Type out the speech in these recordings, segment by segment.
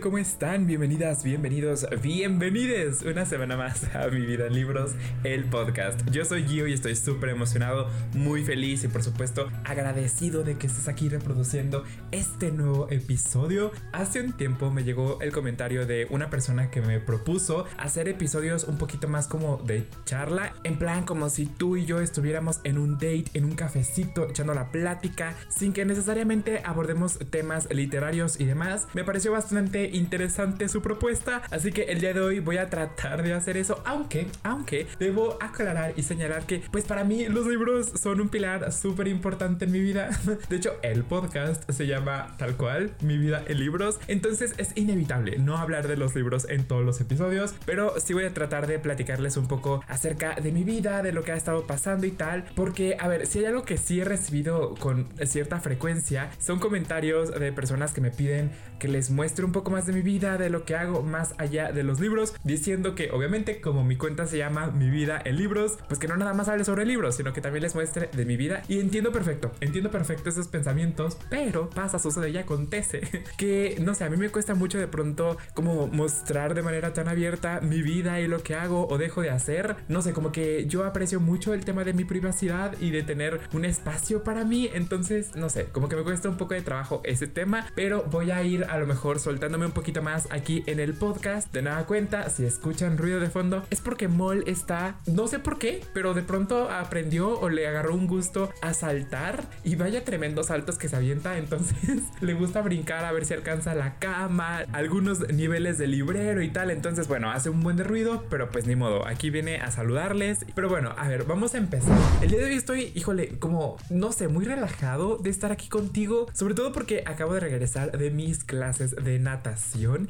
¿cómo están? Bienvenidas, bienvenidos, bienvenides una semana más a Mi Vida en Libros, el podcast. Yo soy Gio y estoy súper emocionado, muy feliz y por supuesto agradecido de que estés aquí reproduciendo este nuevo episodio. Hace un tiempo me llegó el comentario de una persona que me propuso hacer episodios un poquito más como de charla, en plan como si tú y yo estuviéramos en un date, en un cafecito, echando la plática, sin que necesariamente abordemos temas literarios y demás me pareció bastante interesante su propuesta, así que el día de hoy voy a tratar de hacer eso, aunque, aunque debo aclarar y señalar que pues para mí los libros son un pilar súper importante en mi vida. De hecho, el podcast se llama tal cual, Mi vida en libros, entonces es inevitable no hablar de los libros en todos los episodios, pero sí voy a tratar de platicarles un poco acerca de mi vida, de lo que ha estado pasando y tal, porque a ver, si hay algo que sí he recibido con cierta frecuencia, son comentarios de personas que me piden que les muestre un poco más de mi vida, de lo que hago más allá de los libros, diciendo que obviamente como mi cuenta se llama Mi vida en libros, pues que no nada más hable sobre libros, sino que también les muestre de mi vida. Y entiendo perfecto, entiendo perfecto esos pensamientos, pero pasa, sucede y acontece que, no sé, a mí me cuesta mucho de pronto como mostrar de manera tan abierta mi vida y lo que hago o dejo de hacer. No sé, como que yo aprecio mucho el tema de mi privacidad y de tener un espacio para mí, entonces, no sé, como que me cuesta un poco de trabajo ese tema, pero voy a ir a lo mejor soltándome un poquito más aquí en el podcast. De nada cuenta, si escuchan ruido de fondo, es porque Mol está, no sé por qué, pero de pronto aprendió o le agarró un gusto a saltar y vaya tremendos saltos que se avienta. Entonces le gusta brincar a ver si alcanza la cama, algunos niveles de librero y tal. Entonces, bueno, hace un buen de ruido, pero pues ni modo. Aquí viene a saludarles. Pero bueno, a ver, vamos a empezar. El día de hoy estoy, híjole, como, no sé, muy relajado de estar aquí contigo, sobre todo porque acabo de regresar de mis clases de natación.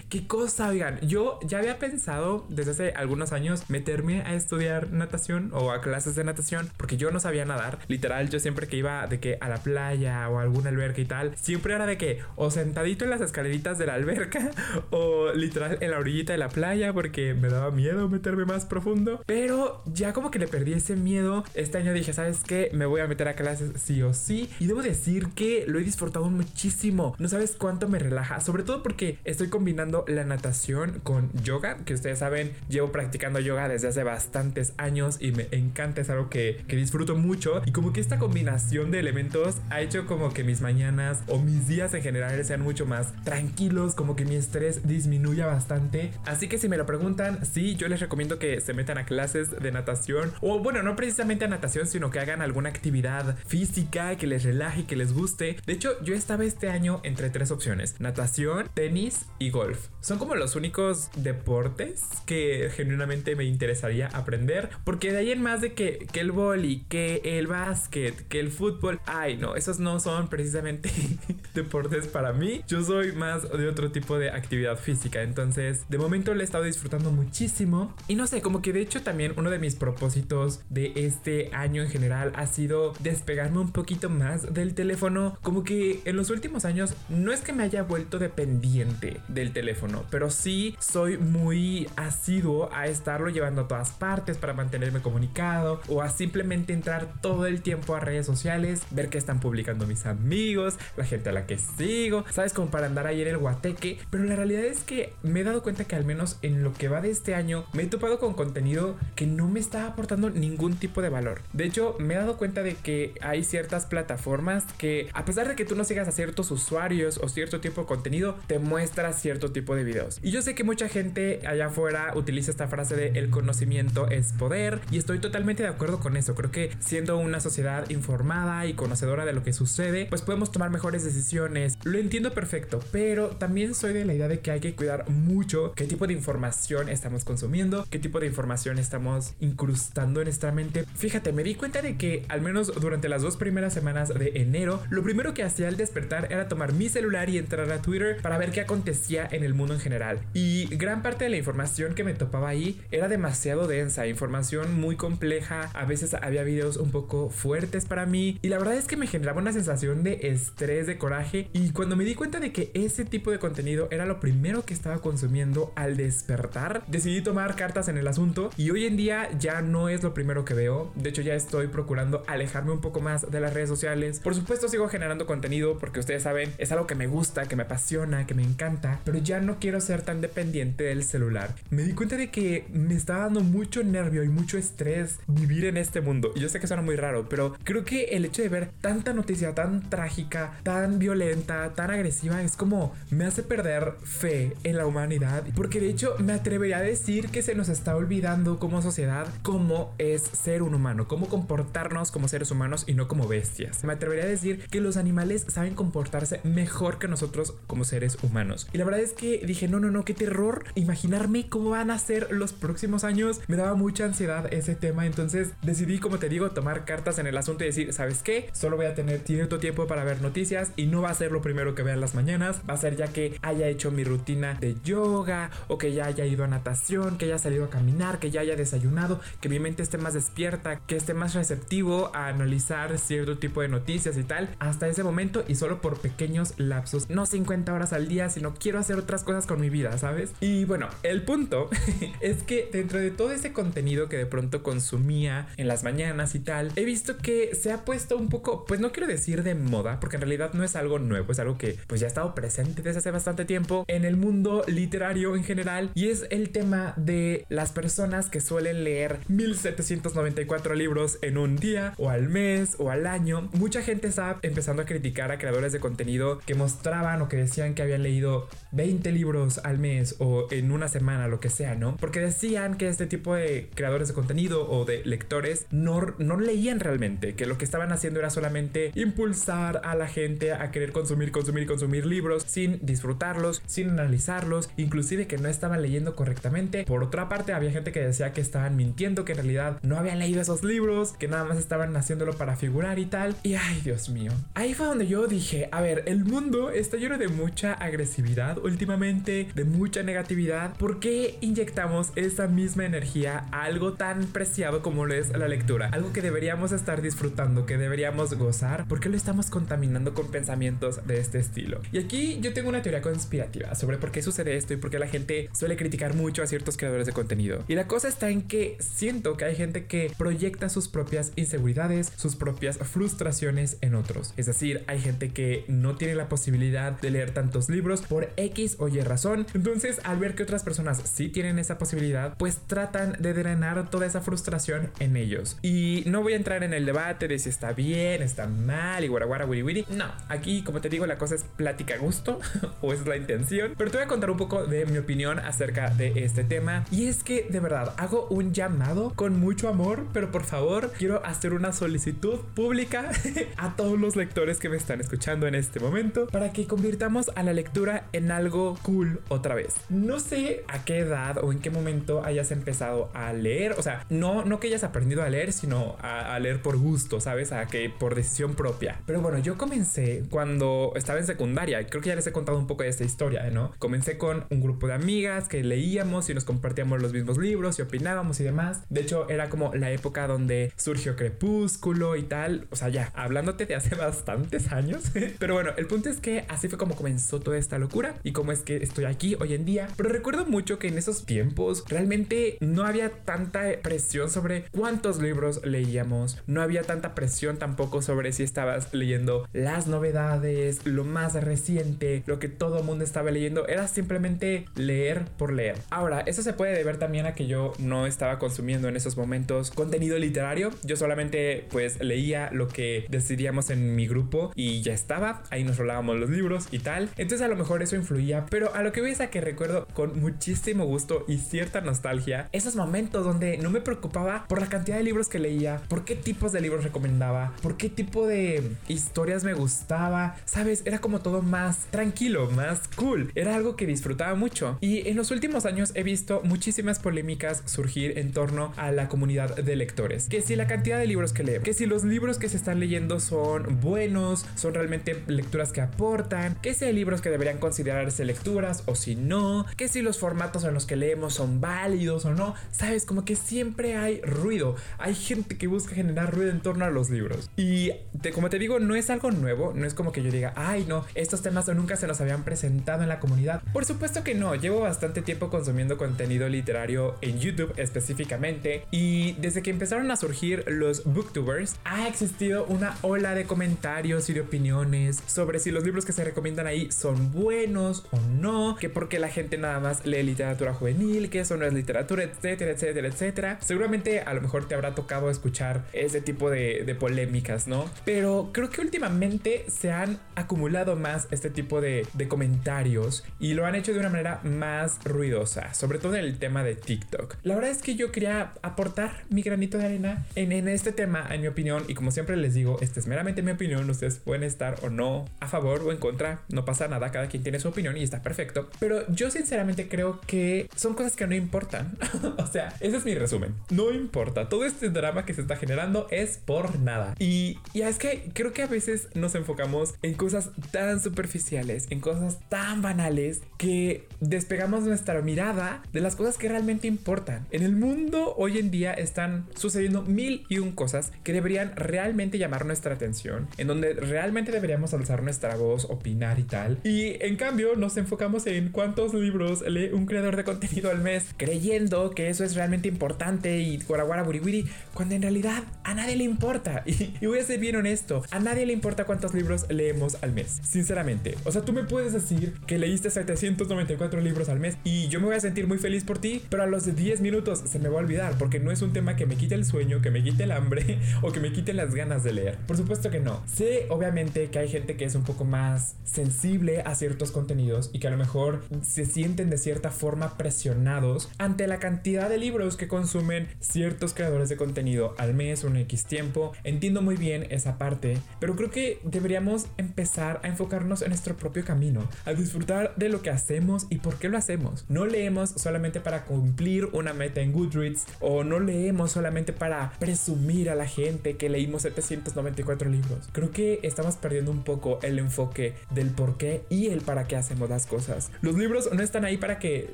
¿Qué cosa, oigan? Yo ya había pensado desde hace algunos años meterme a estudiar natación o a clases de natación porque yo no sabía nadar. Literal, yo siempre que iba de que a la playa o a alguna alberca y tal, siempre era de que o sentadito en las escaleritas de la alberca o literal en la orillita de la playa porque me daba miedo meterme más profundo. Pero ya como que le perdí ese miedo. Este año dije, ¿sabes qué? Me voy a meter a clases sí o sí. Y debo decir que lo he disfrutado muchísimo. No sabes cuánto me relaja. Sobre todo porque estoy combinando la natación con yoga, que ustedes saben, llevo practicando yoga desde hace bastantes años y me encanta, es algo que, que disfruto mucho. Y como que esta combinación de elementos ha hecho como que mis mañanas o mis días en general sean mucho más tranquilos, como que mi estrés disminuya bastante. Así que si me lo preguntan, sí, yo les recomiendo que se metan a clases de natación o bueno, no precisamente a natación, sino que hagan alguna actividad física que les relaje, que les guste. De hecho, yo estaba este año entre tres opciones, natación, tenis y golf. Son como los únicos deportes que genuinamente me interesaría aprender. Porque de ahí en más de que, que el vóley, que el básquet, que el fútbol. Ay, no, esos no son precisamente deportes para mí. Yo soy más de otro tipo de actividad física. Entonces, de momento le he estado disfrutando muchísimo. Y no sé, como que de hecho también uno de mis propósitos de este año en general ha sido despegarme un poquito más del teléfono. Como que en los últimos años no es que me haya vuelto dependiente del teléfono, pero sí soy muy asiduo a estarlo llevando a todas partes para mantenerme comunicado o a simplemente entrar todo el tiempo a redes sociales, ver qué están publicando mis amigos, la gente a la que sigo, sabes, como para andar ahí en el guateque, pero la realidad es que me he dado cuenta que al menos en lo que va de este año me he topado con contenido que no me está aportando ningún tipo de valor. De hecho, me he dado cuenta de que hay ciertas plataformas que a pesar de que tú no sigas a ciertos usuarios o cierto tipo de contenido, te muestra cierto tipo de videos. Y yo sé que mucha gente allá afuera utiliza esta frase de el conocimiento es poder y estoy totalmente de acuerdo con eso. Creo que siendo una sociedad informada y conocedora de lo que sucede, pues podemos tomar mejores decisiones. Lo entiendo perfecto, pero también soy de la idea de que hay que cuidar mucho qué tipo de información estamos consumiendo, qué tipo de información estamos incrustando en nuestra mente. Fíjate, me di cuenta de que al menos durante las dos primeras semanas de enero, lo primero que hacía al despertar era tomar mi celular y entrar a Twitter para ver qué acontecía en el mundo en general. Y gran parte de la información que me topaba ahí era demasiado densa, información muy compleja, a veces había videos un poco fuertes para mí y la verdad es que me generaba una sensación de estrés, de coraje y cuando me di cuenta de que ese tipo de contenido era lo primero que estaba consumiendo al despertar, decidí tomar cartas en el asunto y hoy en día ya no es lo primero que veo, de hecho ya estoy procurando alejarme un poco más de las redes sociales. Por supuesto sigo generando contenido porque ustedes saben, es algo que me gusta, que me apasiona, que me encanta, pero ya no quiero ser tan dependiente del celular. Me di cuenta de que me está dando mucho nervio y mucho estrés vivir en este mundo. Y yo sé que suena muy raro, pero creo que el hecho de ver tanta noticia tan trágica, tan violenta, tan agresiva, es como me hace perder fe en la humanidad. Porque de hecho me atrevería a decir que se nos está olvidando como sociedad cómo es ser un humano, cómo comportarnos como seres humanos y no como bestias. Me atrevería a decir que los animales saben comportarse mejor que nosotros como seres humanos. Y la verdad es que dije, no, no, no, qué terror imaginarme cómo van a ser los próximos años. Me daba mucha ansiedad ese tema, entonces decidí, como te digo, tomar cartas en el asunto y decir, ¿sabes qué? Solo voy a tener cierto tiempo para ver noticias y no va a ser lo primero que vea en las mañanas, va a ser ya que haya hecho mi rutina de yoga o que ya haya ido a natación, que haya salido a caminar, que ya haya desayunado, que mi mente esté más despierta, que esté más receptivo a analizar cierto tipo de noticias y tal, hasta ese momento y solo por pequeños lapsos, no 50 horas al día, sino quiero hacer otras cosas con mi vida, ¿sabes? Y bueno, el punto es que dentro de todo ese contenido que de pronto consumía en las mañanas y tal, he visto que se ha puesto un poco, pues no quiero decir de moda, porque en realidad no es algo nuevo, es algo que pues ya ha estado presente desde hace bastante tiempo en el mundo literario en general y es el tema de las personas que suelen leer 1794 libros en un día o al mes o al año. Mucha gente está empezando a criticar a creadores de contenido que mostraban o que decían que habían leído 20 libros al mes o en una semana, lo que sea, ¿no? Porque decían que este tipo de creadores de contenido o de lectores no, no leían realmente, que lo que estaban haciendo era solamente impulsar a la gente a querer consumir, consumir, consumir libros sin disfrutarlos, sin analizarlos, inclusive que no estaban leyendo correctamente. Por otra parte, había gente que decía que estaban mintiendo, que en realidad no habían leído esos libros, que nada más estaban haciéndolo para figurar y tal. Y ay, Dios mío. Ahí fue donde yo dije, a ver, el mundo está lleno de mucha agresividad últimamente, de mucha negatividad. ¿Por qué inyectamos esa misma energía a algo tan preciado como lo es la lectura? Algo que deberíamos estar disfrutando, que deberíamos gozar. ¿Por qué lo estamos contaminando con pensamientos de este estilo? Y aquí yo tengo una teoría conspirativa sobre por qué sucede esto y por qué la gente suele criticar mucho a ciertos creadores de contenido. Y la cosa está en que siento que hay gente que proyecta sus propias inseguridades, sus propias frustraciones en otros. Es decir, hay gente que no tiene la posibilidad de leer tantos libros por X o Y razón. Entonces, al ver que otras personas sí tienen esa posibilidad, pues tratan de drenar toda esa frustración en ellos. Y no voy a entrar en el debate de si está bien, está mal y guaraguara wiri wiri. No, aquí como te digo la cosa es plática a gusto o es la intención. Pero te voy a contar un poco de mi opinión acerca de este tema. Y es que de verdad hago un llamado con mucho amor, pero por favor quiero hacer una solicitud pública a todos los lectores que me están escuchando en este momento para que convirtamos a la lectura en algo cool otra vez. No sé a qué edad o en qué momento hayas empezado a leer, o sea, no, no que hayas aprendido a leer, sino a, leer por gusto, ¿sabes? A que por decisión propia. Pero bueno, yo comencé cuando estaba en secundaria, creo que ya les he contado un poco de esta historia, ¿no? Comencé con un grupo de amigas que leíamos y nos compartíamos los mismos libros y opinábamos y demás. De hecho, era como la época donde surgió Crepúsculo y tal, o sea, ya, hablándote de hace bastantes años. Pero bueno, el punto es que así fue como comenzó toda esta locura y cómo es que estoy aquí hoy en día. Pero recuerdo mucho que en esos tiempos realmente no había tanta presión sobre cuántos libros leíamos, no había tanta presión tampoco sobre si estabas leyendo las novedades, lo más reciente, lo que todo el mundo estaba leyendo, era simplemente leer por leer. Ahora, eso se puede deber también a que yo no estaba consumiendo en esos momentos contenido literario, yo solamente pues leía lo que decidíamos en mi grupo y ya estaba, ahí nos rolábamos los libros y tal, entonces a lo eso influía, pero a lo que voy es a que recuerdo con muchísimo gusto y cierta nostalgia esos momentos donde no me preocupaba por la cantidad de libros que leía, por qué tipos de libros recomendaba, por qué tipo de historias me gustaba, sabes, era como todo más tranquilo, más cool, era algo que disfrutaba mucho. Y en los últimos años he visto muchísimas polémicas surgir en torno a la comunidad de lectores, que si la cantidad de libros que leo, que si los libros que se están leyendo son buenos, son realmente lecturas que aportan, que si hay libros que deberían considerarse lecturas o si no, que si los formatos en los que leemos son válidos o no, sabes, como que siempre hay ruido, hay gente que busca generar ruido en torno a los libros. Y como te digo, no es algo nuevo, no es como que yo diga, ay no, estos temas nunca se nos habían presentado en la comunidad, por supuesto que no, llevo bastante tiempo consumiendo contenido literario en YouTube específicamente. Y desde que empezaron a surgir los booktubers ha existido una ola de comentarios y de opiniones sobre si los libros que se recomiendan ahí son buenos o no, que porque la gente nada más lee literatura juvenil, que eso no es literatura, etcétera, etcétera, etcétera. Seguramente a lo mejor te habrá tocado escuchar ese tipo de, de polémicas, ¿no? Pero creo que últimamente se han acumulado más este tipo de, de comentarios y lo han hecho de una manera más ruidosa, sobre todo en el tema de TikTok. La verdad es que yo quería aportar mi granito de arena en, en este tema, en mi opinión, y como siempre les digo, esta es meramente mi opinión, ustedes pueden estar o no a favor o en contra, no pasa nada, cada quien tiene su opinión y está perfecto, pero yo sinceramente creo que son cosas que no importan. o sea, ese es mi resumen. No importa, todo este drama que se está generando es por nada. Y ya es que creo que a veces nos enfocamos en cosas tan superficiales, en cosas tan banales, que despegamos nuestra mirada de las cosas que realmente importan. En el mundo hoy en día están sucediendo mil y un cosas que deberían realmente llamar nuestra atención, en donde realmente deberíamos alzar nuestra voz, opinar y tal. Y cambio nos enfocamos en cuántos libros lee un creador de contenido al mes, creyendo que eso es realmente importante y guaraguara buriwiri, cuando en realidad a nadie le importa. Y, y voy a ser bien honesto, a nadie le importa cuántos libros leemos al mes, sinceramente. O sea, tú me puedes decir que leíste 794 libros al mes y yo me voy a sentir muy feliz por ti, pero a los 10 minutos se me va a olvidar porque no es un tema que me quite el sueño, que me quite el hambre o que me quite las ganas de leer. Por supuesto que no. Sé obviamente que hay gente que es un poco más sensible a ciertos contenidos y que a lo mejor se sienten de cierta forma presionados ante la cantidad de libros que consumen ciertos creadores de contenido al mes o en X tiempo. Entiendo muy bien esa parte, pero creo que deberíamos empezar a enfocarnos en nuestro propio camino, a disfrutar de lo que hacemos y por qué lo hacemos. No leemos solamente para cumplir una meta en Goodreads o no leemos solamente para presumir a la gente que leímos 794 libros. Creo que estamos perdiendo un poco el enfoque del por qué y el para qué hacemos las cosas. Los libros no están ahí para que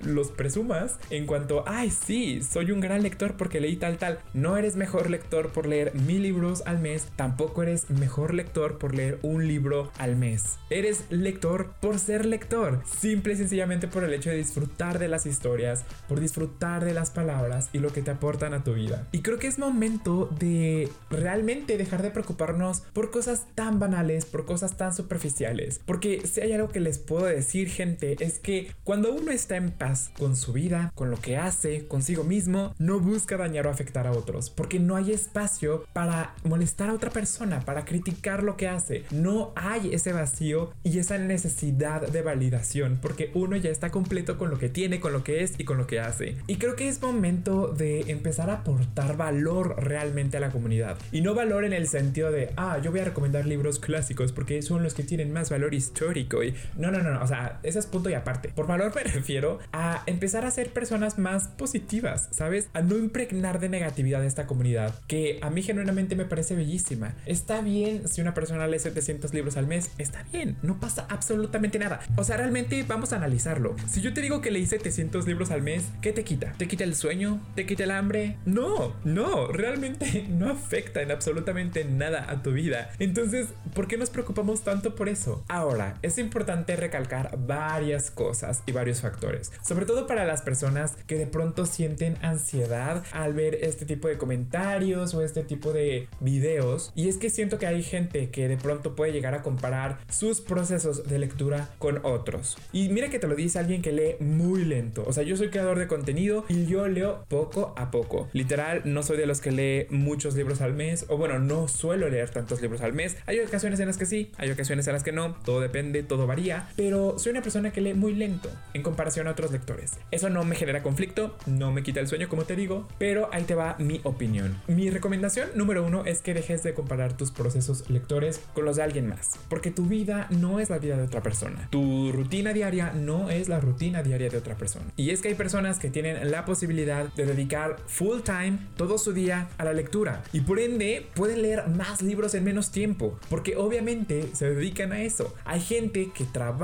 los presumas en cuanto, ay, sí, soy un gran lector porque leí tal, tal. No eres mejor lector por leer mil libros al mes, tampoco eres mejor lector por leer un libro al mes. Eres lector por ser lector, simple y sencillamente por el hecho de disfrutar de las historias, por disfrutar de las palabras y lo que te aportan a tu vida. Y creo que es momento de realmente dejar de preocuparnos por cosas tan banales, por cosas tan superficiales. Porque si hay algo que les puedo decir, gente, es que cuando uno está en paz con su vida, con lo que hace, consigo mismo, no busca dañar o afectar a otros. Porque no hay espacio para molestar a otra persona, para criticar lo que hace. No hay ese vacío y esa necesidad de validación. Porque uno ya está completo con lo que tiene, con lo que es y con lo que hace. Y creo que es momento de empezar a aportar valor realmente a la comunidad. Y no valor en el sentido de, ah, yo voy a recomendar libros clásicos porque son los que tienen más valor histórico. Y no, no, no, no. O sea, ese es punto y aparte. Por valor me refiero a empezar a ser personas más positivas, ¿sabes? A no impregnar de negatividad esta comunidad, que a mí genuinamente me parece bellísima. Está bien si una persona lee 700 libros al mes, está bien, no pasa absolutamente nada. O sea, realmente vamos a analizarlo. Si yo te digo que leí 700 libros al mes, ¿qué te quita? ¿Te quita el sueño? ¿Te quita el hambre? No, no, realmente no afecta en absolutamente nada a tu vida. Entonces, ¿por qué nos preocupamos tanto por eso? Ahora, es importante recalcar varias cosas y varios factores, sobre todo para las personas que de pronto sienten ansiedad al ver este tipo de comentarios o este tipo de videos. Y es que siento que hay gente que de pronto puede llegar a comparar sus procesos de lectura con otros. Y mira que te lo dice alguien que lee muy lento. O sea, yo soy creador de contenido y yo leo poco a poco. Literal, no soy de los que lee muchos libros al mes. O bueno, no suelo leer tantos libros al mes. Hay ocasiones en las que sí, hay ocasiones en las que no. Todo depende, todo varía. Pero soy una persona que lee muy lento en comparación a otros lectores. Eso no me genera conflicto, no me quita el sueño, como te digo. Pero ahí te va mi opinión. Mi recomendación número uno es que dejes de comparar tus procesos lectores con los de alguien más. Porque tu vida no es la vida de otra persona. Tu rutina diaria no es la rutina diaria de otra persona. Y es que hay personas que tienen la posibilidad de dedicar full time todo su día a la lectura. Y por ende pueden leer más libros en menos tiempo. Porque obviamente se dedican a eso. Hay gente que trabaja,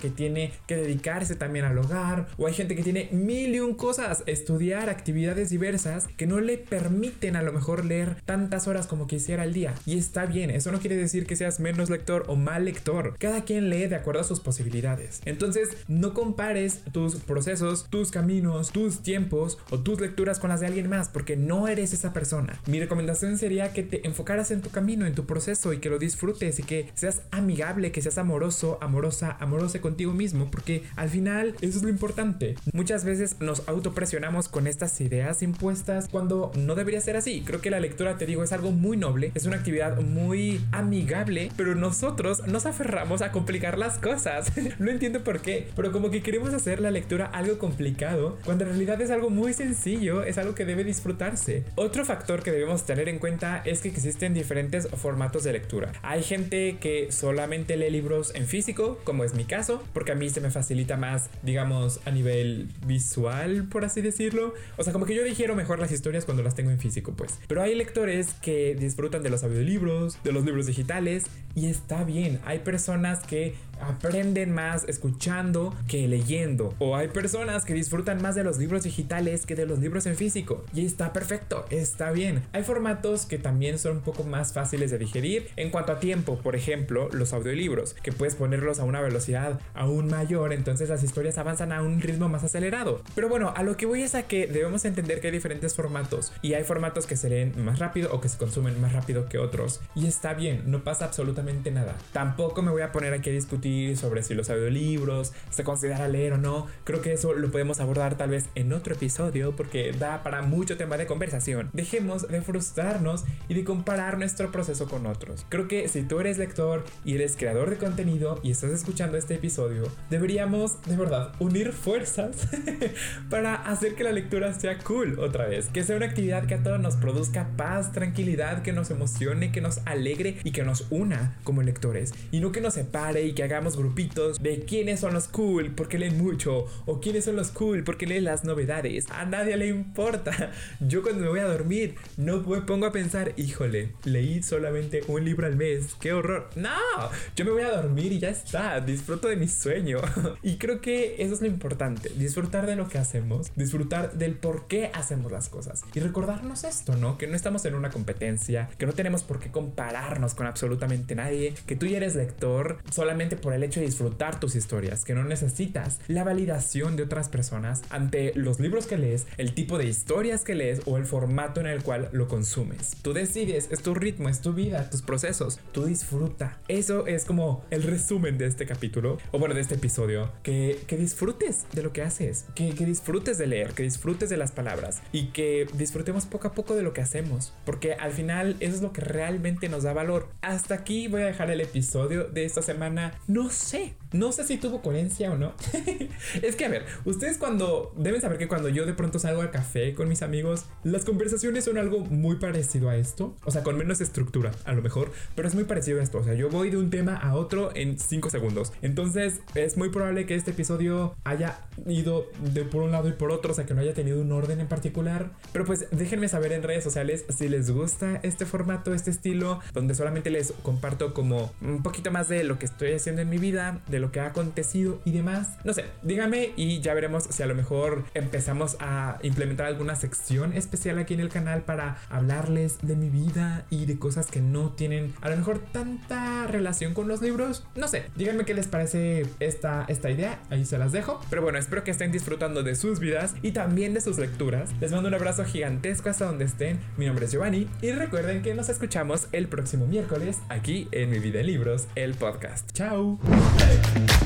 que tiene que dedicarse también al hogar. O hay gente que tiene mil y un cosas. Estudiar actividades diversas que no le permiten a lo mejor leer tantas horas como quisiera al día. Y está bien. Eso no quiere decir que seas menos lector o mal lector. Cada quien lee de acuerdo a sus posibilidades. Entonces no compares tus procesos, tus caminos, tus tiempos o tus lecturas con las de alguien más. Porque no eres esa persona. Mi recomendación sería que te enfocaras en tu camino, en tu proceso y que lo disfrutes y que seas amigable, que seas amoroso amoroso, amorosa contigo mismo, porque al final eso es lo importante. Muchas veces nos autopresionamos con estas ideas impuestas cuando no debería ser así. Creo que la lectura, te digo, es algo muy noble, es una actividad muy amigable, pero nosotros nos aferramos a complicar las cosas. no entiendo por qué, pero como que queremos hacer la lectura algo complicado, cuando en realidad es algo muy sencillo, es algo que debe disfrutarse. Otro factor que debemos tener en cuenta es que existen diferentes formatos de lectura. Hay gente que solamente lee libros en físico, es mi caso, porque a mí se me facilita más, digamos, a nivel visual, por así decirlo. O sea, como que yo digiero mejor las historias cuando las tengo en físico, pues. Pero hay lectores que disfrutan de los audiolibros, de los libros digitales, y está bien. Hay personas que aprenden más escuchando que leyendo. O hay personas que disfrutan más de los libros digitales que de los libros en físico. Y está perfecto, está bien. Hay formatos que también son un poco más fáciles de digerir en cuanto a tiempo. Por ejemplo, los audiolibros, que puedes ponerlos a una velocidad aún mayor, entonces las historias avanzan a un ritmo más acelerado. Pero bueno, a lo que voy es a que debemos entender que hay diferentes formatos. Y hay formatos que se leen más rápido o que se consumen más rápido que otros. Y está bien, no pasa absolutamente nada. Tampoco me voy a poner aquí a discutir sobre si los audiolibros se considera leer o no. Creo que eso lo podemos abordar tal vez en otro episodio porque da para mucho tema de conversación. Dejemos de frustrarnos y de comparar nuestro proceso con otros. Creo que si tú eres lector y eres creador de contenido y estás escuchando este episodio, deberíamos de verdad unir fuerzas para hacer que la lectura sea cool otra vez. Que sea una actividad que a todos nos produzca paz, tranquilidad, que nos emocione, que nos alegre y que nos una como lectores. Y no que nos separe y que haga grupitos de quiénes son los cool porque leen mucho o quiénes son los cool porque leen las novedades. A nadie le importa. Yo cuando me voy a dormir no me pongo a pensar, híjole, leí solamente un libro al mes. ¡Qué horror! No, yo me voy a dormir y ya está. Disfruto de mi sueño. y creo que eso es lo importante. Disfrutar de lo que hacemos. Disfrutar del por qué hacemos las cosas. Y recordarnos esto, ¿no? Que no estamos en una competencia. Que no tenemos por qué compararnos con absolutamente nadie. Que tú ya eres lector solamente por el hecho de disfrutar tus historias, que no necesitas la validación de otras personas ante los libros que lees, el tipo de historias que lees o el formato en el cual lo consumes. Tú decides, es tu ritmo, es tu vida, tus procesos, tú disfruta. Eso es como el resumen de este capítulo, o bueno, de este episodio, que, que disfrutes de lo que haces, que, que disfrutes de leer, que disfrutes de las palabras y que disfrutemos poco a poco de lo que hacemos, porque al final eso es lo que realmente nos da valor. Hasta aquí voy a dejar el episodio de esta semana. No sé, no sé si tuvo coherencia o no. es que a ver, ustedes cuando deben saber que cuando yo de pronto salgo al café con mis amigos, las conversaciones son algo muy parecido a esto, o sea, con menos estructura, a lo mejor, pero es muy parecido a esto, o sea, yo voy de un tema a otro en 5 segundos. Entonces, es muy probable que este episodio haya ido de por un lado y por otro, o sea, que no haya tenido un orden en particular, pero pues déjenme saber en redes sociales si les gusta este formato, este estilo, donde solamente les comparto como un poquito más de lo que estoy haciendo en mi vida, de lo que ha acontecido y demás. No sé, dígame y ya veremos si a lo mejor empezamos a implementar alguna sección especial aquí en el canal para hablarles de mi vida y de cosas que no tienen a lo mejor tanta relación con los libros. No sé, díganme qué les parece esta, esta idea, ahí se las dejo. Pero bueno, espero que estén disfrutando de sus vidas y también de sus lecturas. Les mando un abrazo gigantesco hasta donde estén. Mi nombre es Giovanni y recuerden que nos escuchamos el próximo miércoles aquí en Mi Vida en Libros, el podcast. Chao. Hey.